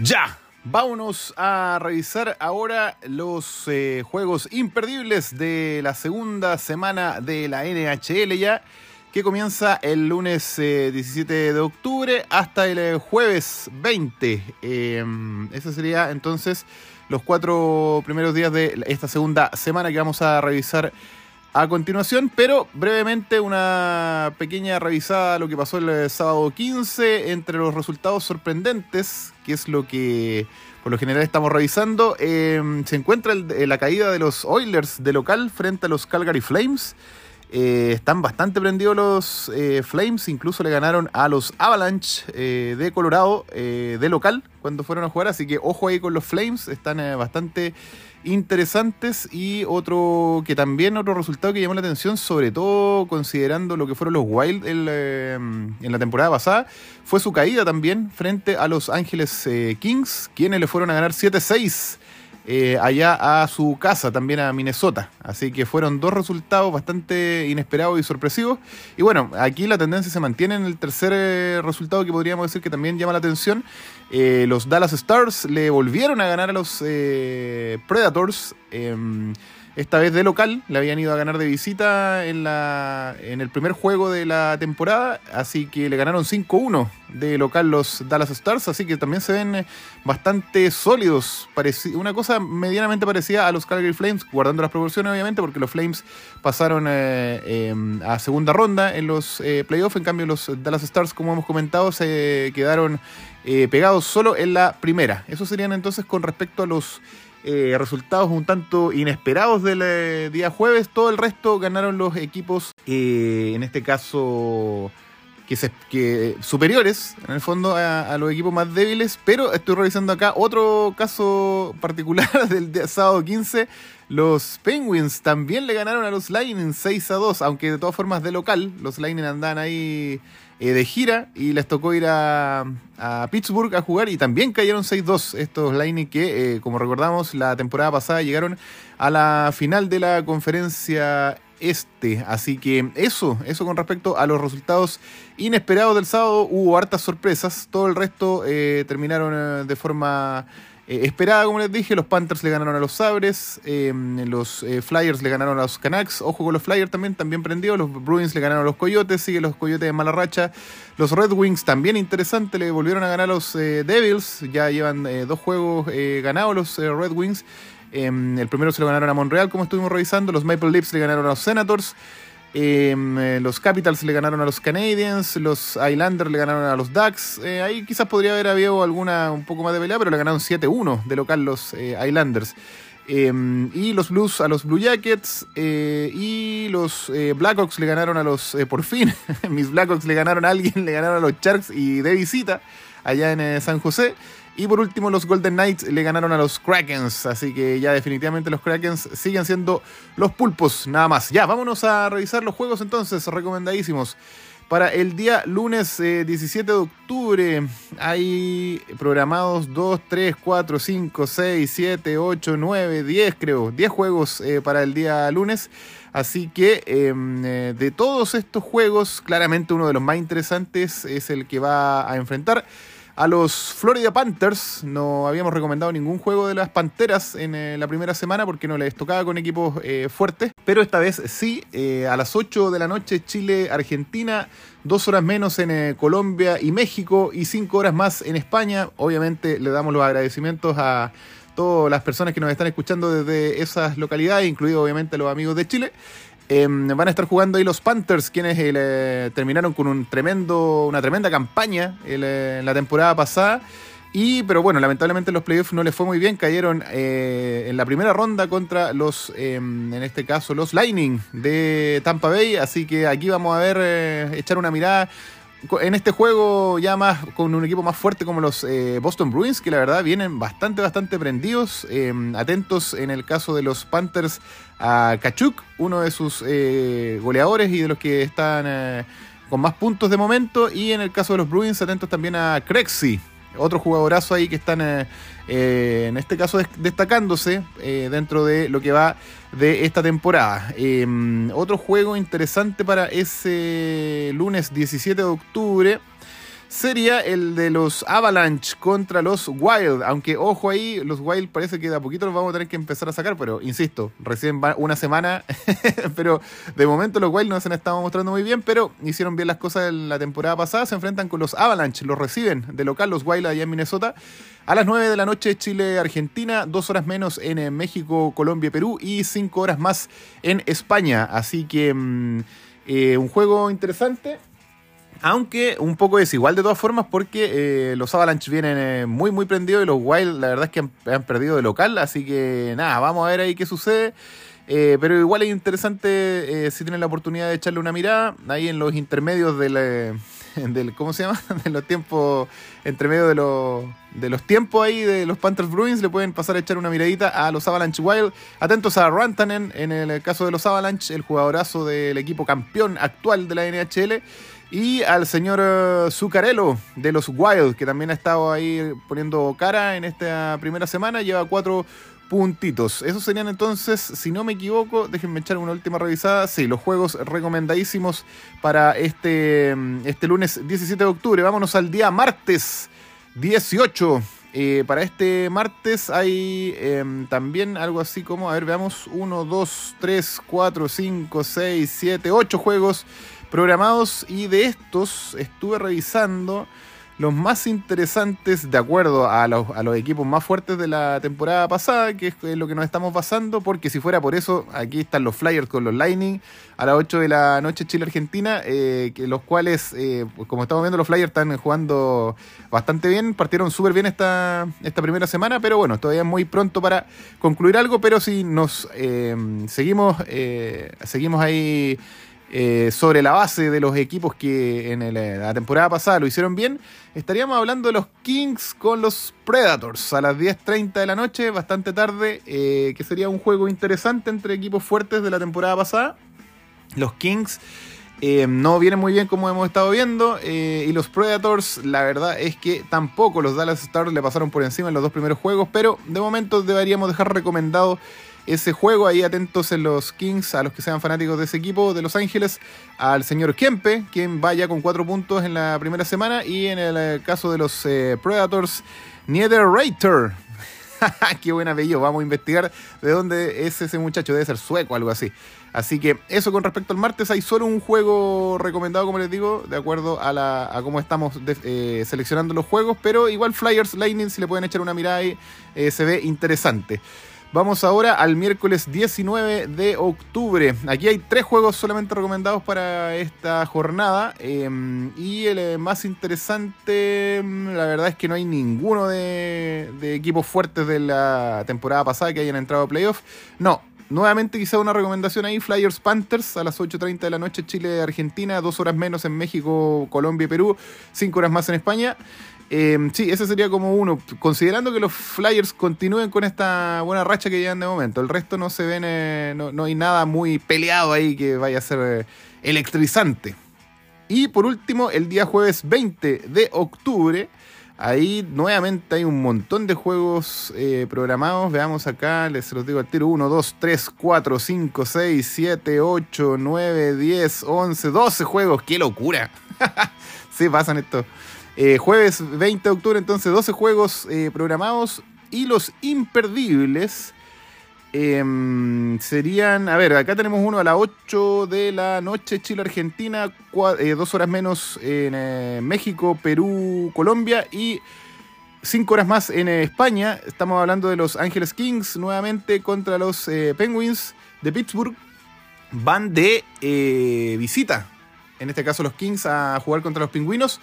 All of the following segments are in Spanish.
Ya, vámonos a revisar ahora los eh, juegos imperdibles de la segunda semana de la NHL ya, que comienza el lunes 17 eh, de octubre hasta el eh, jueves 20. Em, ese sería entonces los cuatro primeros días de esta segunda semana que vamos a revisar a continuación, pero brevemente una pequeña revisada a lo que pasó el eh, sábado 15 entre los resultados sorprendentes, que es lo que por lo general estamos revisando. Em, se encuentra eh, la caída de los Oilers de local frente a los Calgary Flames. Eh, están bastante prendidos los Flames, incluso le ganaron a los Avalanche de Colorado de local cuando fueron a jugar, así que ojo ahí con los Flames, están bastante interesantes y otro que también otro resultado que llamó la atención, sobre todo considerando lo que fueron los Wild eh, en, la temporada pasada, fue su caída también frente a los Ángeles eh, Kings, quienes le fueron a ganar 7-6 eh, allá a su casa, también a Minnesota. Así que fueron dos resultados bastante inesperados y sorpresivos. Y bueno, aquí la tendencia se mantiene en el tercer eh, resultado que podríamos decir que también llama la atención. Eh, los Dallas Stars le volvieron a ganar a los Predators. Esta vez de local, le habían ido a ganar de visita en, la, en el primer juego de la temporada, así que le ganaron 5-1 de local los Dallas Stars, así que también se ven bastante sólidos, una cosa medianamente parecida a los Calgary Flames, guardando las proporciones obviamente, porque los Flames pasaron eh, em, a segunda ronda en los eh, playoffs, en cambio los Dallas Stars, como hemos comentado, se quedaron eh, pegados solo en la primera. Eso serían entonces con respecto a los eh, resultados un tanto inesperados del eh, día jueves. Todo el resto ganaron los equipos, eh, en este caso, que, se, que superiores, en el fondo, a, los equipos más débiles. Pero estoy revisando acá otro caso particular del día, sábado 15. Los Penguins también le ganaron a los Lightning 6 a 2, aunque de todas formas de local. Los Lightning andan ahí eh, de gira y les tocó ir a, Pittsburgh a jugar y también cayeron 6-2 estos Lightning que, eh, como recordamos, la temporada pasada llegaron a la final de la conferencia este. Así que eso, eso con respecto a los resultados inesperados del sábado, hubo hartas sorpresas. Todo el resto eh, terminaron de forma eh, esperada, como les dije, los Panthers le ganaron a los Sabres, em, los eh, Flyers le ganaron a los Canucks, ojo con los Flyers también, también prendidos, los Bruins le ganaron a los Coyotes, sigue los Coyotes de mala racha, los Red Wings también interesante, le volvieron a ganar a los eh, Devils, ya llevan dos juegos ganados los Red Wings, em, el primero se lo ganaron a Montreal, como estuvimos revisando, los Maple Leafs le ganaron a los Senators, Em, eh, los Capitals le ganaron a los Canadiens, los Islanders le ganaron a los Ducks. Eh, ahí quizás podría haber habido alguna un poco más de pelea, pero le ganaron 7-1 de local los eh, Islanders. Em, y los Blues a los Blue Jackets. y los Blackhawks le ganaron a los. por fin, mis Blackhawks le ganaron a alguien, le ganaron a los Sharks y de visita allá en San José. Y por último, los Golden Knights le ganaron a los Krakens. Así que ya definitivamente los Krakens siguen siendo los pulpos, nada más. Ya, vámonos a revisar los juegos entonces, recomendadísimos. Para el día lunes 17 eh, de octubre hay programados 2, 3, 4, 5, 6, 7, 8, 9, 10 creo. 10 juegos eh, para el día lunes. Así que em, eh, de todos estos juegos, claramente uno de los más interesantes es el que va a enfrentar a los Florida Panthers. No habíamos recomendado ningún juego de las Panteras en eh, la primera semana porque no les tocaba con equipos eh, fuertes. Pero esta vez sí, eh, a las 8 de la noche Chile-Argentina, dos horas menos en Colombia y México y cinco horas más en España. Obviamente le damos los agradecimientos a todas las personas que nos están escuchando desde esas localidades, incluido obviamente los amigos de Chile. Em, van a estar jugando ahí los Panthers, quienes eh, terminaron con un tremendo, una tremenda campaña eh, en la temporada pasada. Y, pero bueno, lamentablemente los playoffs no les fue muy bien. Cayeron eh, en la primera ronda contra los, em, en este caso, los Lightning de Tampa Bay. Así que aquí vamos a ver, echar una mirada en este juego ya más con un equipo más fuerte como los Boston Bruins, que la verdad vienen bastante, bastante prendidos, em, atentos en el caso de los Panthers a Kachuk, uno de sus eh, goleadores y de los que están eh, con más puntos de momento. Y en el caso de los Bruins, atentos también a Crexy, otro jugadorazo ahí que están eh, en este caso destacándose dentro de lo que va de esta temporada. otro juego interesante para ese lunes 17 de octubre sería el de los Avalanche contra los Wild. Aunque, ojo ahí, los Wild parece que de a poquito los vamos a tener que empezar a sacar, pero insisto, recién va una semana. pero de momento los Wild no se han estado mostrando muy bien, pero hicieron bien las cosas en la temporada pasada. Se enfrentan con los Avalanche, los reciben de local los Wild allá en Minnesota. A las 9 de la noche, Chile-Argentina, dos horas menos en eh, México, Colombia, Perú y cinco horas más en España. Así que mm, eh, un juego interesante aunque un poco desigual de todas formas porque eh, los Avalanche vienen eh, muy muy prendidos y los Wild la verdad es que han, perdido de local. Así que nada, vamos a ver ahí qué sucede. Eh, pero igual es interesante si tienen la oportunidad de echarle una mirada ahí en los intermedios del, del ¿cómo se llama? de los tiempos, entre medio de los, de los tiempos ahí de los Panthers Bruins, le pueden pasar a echar una miradita a los Avalanche Wild. Atentos a Rantanen, en el caso de los Avalanche, el jugadorazo del equipo campeón actual de la NHL. Y al señor eh, Zuccarello de los Wild, que también ha estado ahí poniendo cara en esta primera semana, lleva cuatro puntitos. Esos serían entonces, si no me equivoco, déjenme echar una última revisada. Sí, los juegos recomendadísimos para este, mm, este lunes 17 de octubre. Vámonos al día martes 18. Eh, para este martes hay em, también algo así como, a ver, veamos, 1, 2, 3, 4, 5, 6, 7, 8 juegos programados y de estos estuve revisando los más interesantes de acuerdo a los, equipos más fuertes de la temporada pasada, que es lo que nos estamos basando, porque si fuera por eso, aquí están los Flyers con los Lightning a las 8 de la noche Chile-Argentina, eh, los cuales, eh, como estamos viendo, los Flyers están jugando bastante bien, partieron súper bien esta, esta primera semana, pero bueno, todavía es muy pronto para concluir algo, pero si nos eh, seguimos, seguimos ahí eh, sobre la base de los equipos que en eh, la temporada pasada lo hicieron bien, estaríamos hablando de los Kings con los Predators a las 10.30 de la noche, bastante tarde, eh, que sería un juego interesante entre equipos fuertes de la temporada pasada. Los Kings no vienen muy bien como hemos estado viendo y los Predators, la verdad es que tampoco los Dallas Stars le pasaron por encima en los dos primeros juegos, pero de momento deberíamos dejar recomendado ese juego. Ahí atentos en los Kings, a los que sean fanáticos de ese equipo de Los Ángeles, al señor Kempe, quien vaya con cuatro puntos en la primera semana. Y en el eh, caso de los eh, Predators, Niederreiter. Qué buen apellido. Vamos a investigar de dónde es ese muchacho. Debe ser sueco o algo así. Así que eso con respecto al martes. Hay solo un juego recomendado, como les digo, de acuerdo a, la, a cómo estamos eh, seleccionando los juegos. Pero igual Flyers Lightning, si le pueden echar una mirada ahí, se ve interesante. Vamos ahora al miércoles 19 de octubre. Aquí hay tres juegos solamente recomendados para esta jornada. Em, y el eh, más interesante, mm, la verdad es que no hay ninguno de, equipos fuertes de la temporada pasada que hayan entrado a playoff. No, Nuevamente quizá una recomendación ahí, Flyers Panthers a las 8.30 de la noche Chile-Argentina, dos horas menos en México, Colombia y Perú, cinco horas más en España. Em, sí, ese sería como uno. Considerando que los Flyers continúen con esta buena racha que llevan de momento. El resto no se ven, eh, no, hay nada muy peleado ahí que vaya a ser eh, electrizante. Y por último, el día jueves 20 de octubre. Ahí nuevamente hay un montón de juegos eh, programados. Veamos acá, les los digo al tiro: 1, 2, 3, 4, 5, 6, 7, 8, 9, 10, 11, 12 juegos. ¡Qué locura! sí, pasan estos. Eh, jueves 20 de octubre, entonces 12 juegos eh, programados y los imperdibles em, serían, a ver, acá tenemos uno a las 8 de la noche, Chile-Argentina, eh, dos horas menos en México, Perú, Colombia y cinco horas más en España. Estamos hablando de los Ángeles Kings nuevamente contra los Penguins de Pittsburgh. Van de visita, en este caso los Kings, a jugar contra los Pingüinos.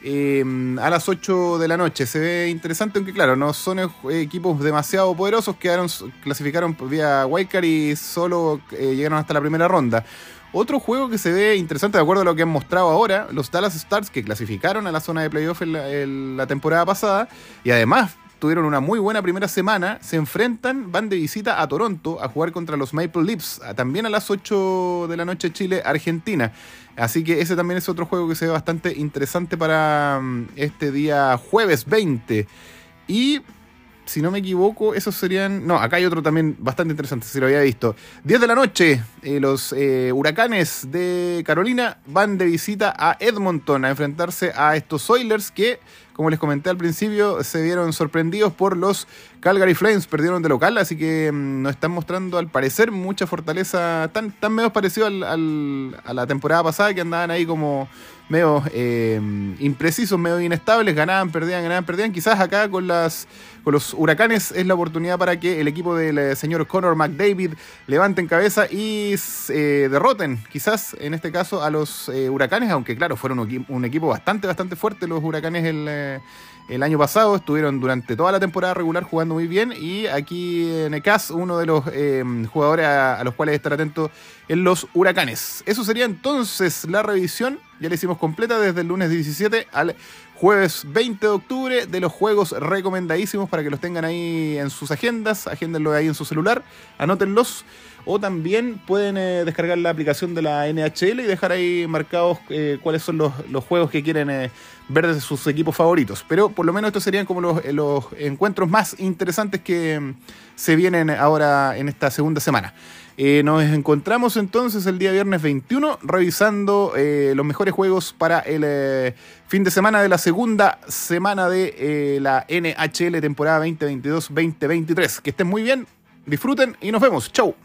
Em, a las 8 de la noche. Se ve interesante, aunque claro, no son equipos demasiado poderosos, quedaron, clasificaron vía Wildcard y solo eh, llegaron hasta la primera ronda. Otro juego que se ve interesante, de acuerdo a lo que han mostrado ahora, los Dallas Stars que clasificaron a la zona de playoff la temporada pasada y además tuvieron una muy buena primera semana, se enfrentan, van de visita a Toronto a jugar contra los Maple Leafs, también a las 8 de la noche Chile, Argentina. Así que ese también es otro juego que se ve bastante interesante para mm, este día jueves 20. Y si no me equivoco, esos serían. No, acá hay otro también bastante interesante, si lo había visto. 10 de la noche, eh, los eh, huracanes de Carolina van de visita a Edmonton a enfrentarse a estos Oilers que como les comenté al principio, se vieron sorprendidos por los Calgary Flames, perdieron de local, así que mm, nos están mostrando al parecer mucha fortaleza, tan, tan medio parecido al, a la temporada pasada que andaban ahí como medio eh, imprecisos, medio inestables, ganaban, perdían, ganaban, perdían. Quizás acá con las con los huracanes es la oportunidad para que el equipo del eh, señor Connor McDavid levanten cabeza y eh, derroten, quizás en este caso, a los huracanes, aunque claro, fueron un, equipo bastante, bastante fuerte los huracanes el, el año pasado, estuvieron durante toda la temporada regular jugando muy bien y aquí en ECAS uno de los jugadores a, a los cuales estar atento en los huracanes. Eso sería entonces la revisión, ya la hicimos completa desde el lunes 17 al jueves 20 de octubre de los juegos recomendadísimos para que los tengan ahí en sus agendas, agéndenlo ahí en su celular, anótenlos. O también pueden eh, descargar la aplicación de la NHL y dejar ahí marcados eh, cuáles son los, juegos que quieren eh, ver de sus equipos favoritos. Pero por lo menos estos serían como los, los encuentros más interesantes que mm, se vienen ahora en esta segunda semana. Eh, nos encontramos entonces el día viernes 21 revisando eh, los mejores juegos para el eh, fin de semana de la segunda semana de la NHL temporada 2022-2023. Que estén muy bien, disfruten y nos vemos. Chau.